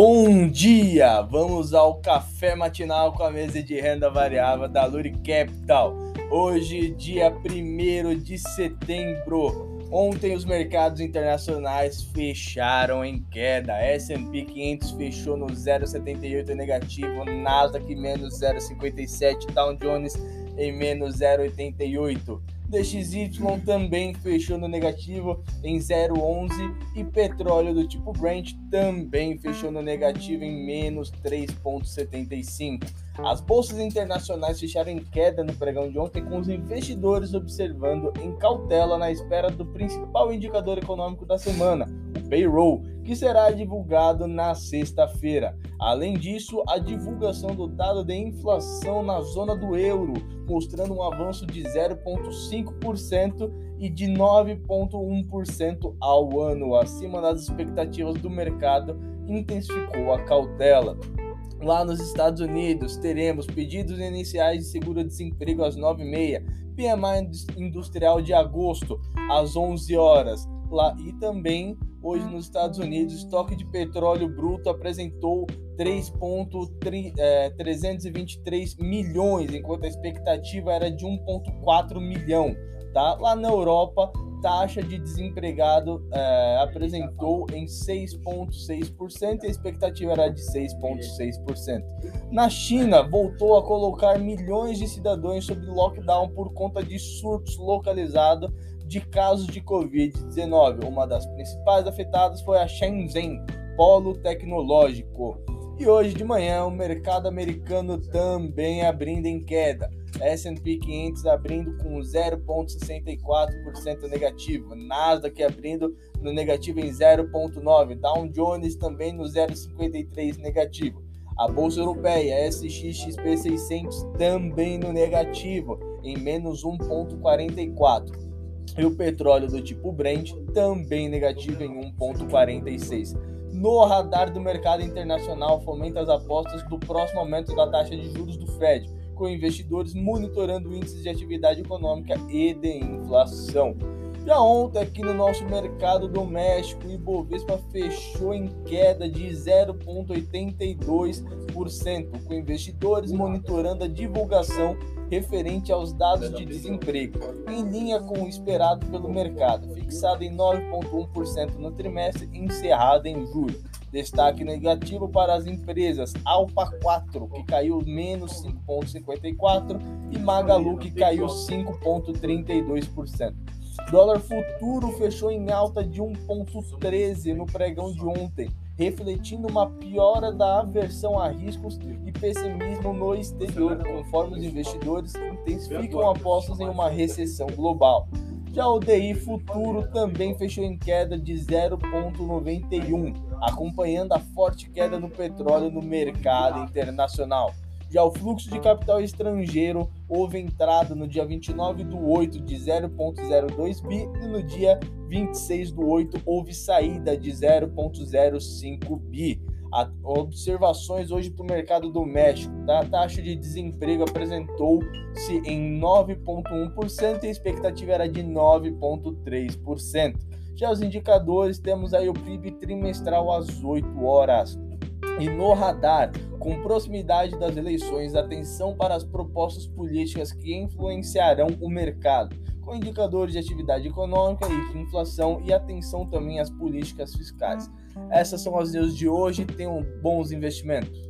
Bom dia! Vamos ao café matinal com a mesa de renda variável da Luri Capital. Hoje, dia 1 de setembro. Ontem os mercados internacionais fecharam em queda. S&P 500 fechou no 0,78 negativo, Nasdaq menos 0,57, Dow Jones em menos 0,88. DXY também fechou no negativo em 0,11 e petróleo do tipo Brent também fechou no negativo em menos 3,75. As bolsas internacionais fecharam em queda no pregão de ontem, com os investidores observando em cautela na espera do principal indicador econômico da semana, payroll, que será divulgado na sexta-feira. Além disso, a divulgação do dado de inflação na zona do euro, mostrando um avanço de 0,5% e de 9,1% ao ano, acima das expectativas do mercado, intensificou a cautela. Lá nos Estados Unidos, teremos pedidos iniciais de seguro-desemprego às 9h30, PMI industrial de agosto às 11 horas. Lá, e também Hoje, nos Estados Unidos, o estoque de petróleo bruto apresentou 3,323 é, milhões, enquanto a expectativa era de 1,4 milhão. Tá? Lá na Europa, taxa de desempregado é, apresentou em 6,6% e a expectativa era de 6,6%. Na China, voltou a colocar milhões de cidadãos sob lockdown por conta de surtos localizados de casos de Covid-19. Uma das principais afetadas foi a Shenzhen, polo tecnológico. E hoje de manhã o mercado americano também abrindo em queda. S&P 500 abrindo com 0,64% negativo, Nasdaq abrindo no negativo em 0,9%, Dow Jones também no 0,53% negativo. A bolsa europeia SXXP 600 também no negativo, em menos 1,44% e o petróleo do tipo Brent também negativo em 1,46. No radar do mercado internacional, fomenta as apostas do próximo aumento da taxa de juros do Fed, com investidores monitorando índices de atividade econômica e de inflação. Já ontem, aqui no nosso mercado doméstico, o Ibovespa fechou em queda de 0,82%, com investidores monitorando a divulgação referente aos dados de desemprego, em linha com o esperado pelo mercado, fixado em 9,1% no trimestre encerrado em julho. Destaque negativo para as empresas Alpa 4, que caiu menos 5,54%, e Magalu, que caiu 5,32%. Dólar futuro fechou em alta de 1,13 no pregão de ontem, refletindo uma piora da aversão a riscos e pessimismo no exterior, conforme os investidores intensificam apostas em uma recessão global. Já o DI futuro também fechou em queda de 0,91, acompanhando a forte queda no petróleo no mercado internacional. Já o fluxo de capital estrangeiro houve entrada no dia 29 do 8 de 0,02 bi e no dia 26 do 8 houve saída de 0,05 bi. A, observações hoje para o mercado do México. Tá? A taxa de desemprego apresentou-se em 9,1% e a expectativa era de 9,3%. Já os indicadores, temos aí o PIB trimestral às 8 horas. E no radar, com proximidade das eleições, atenção para as propostas políticas que influenciarão o mercado, com indicadores de atividade econômica e de inflação e atenção também às políticas fiscais. Essas são as news de hoje. Tenham bons investimentos.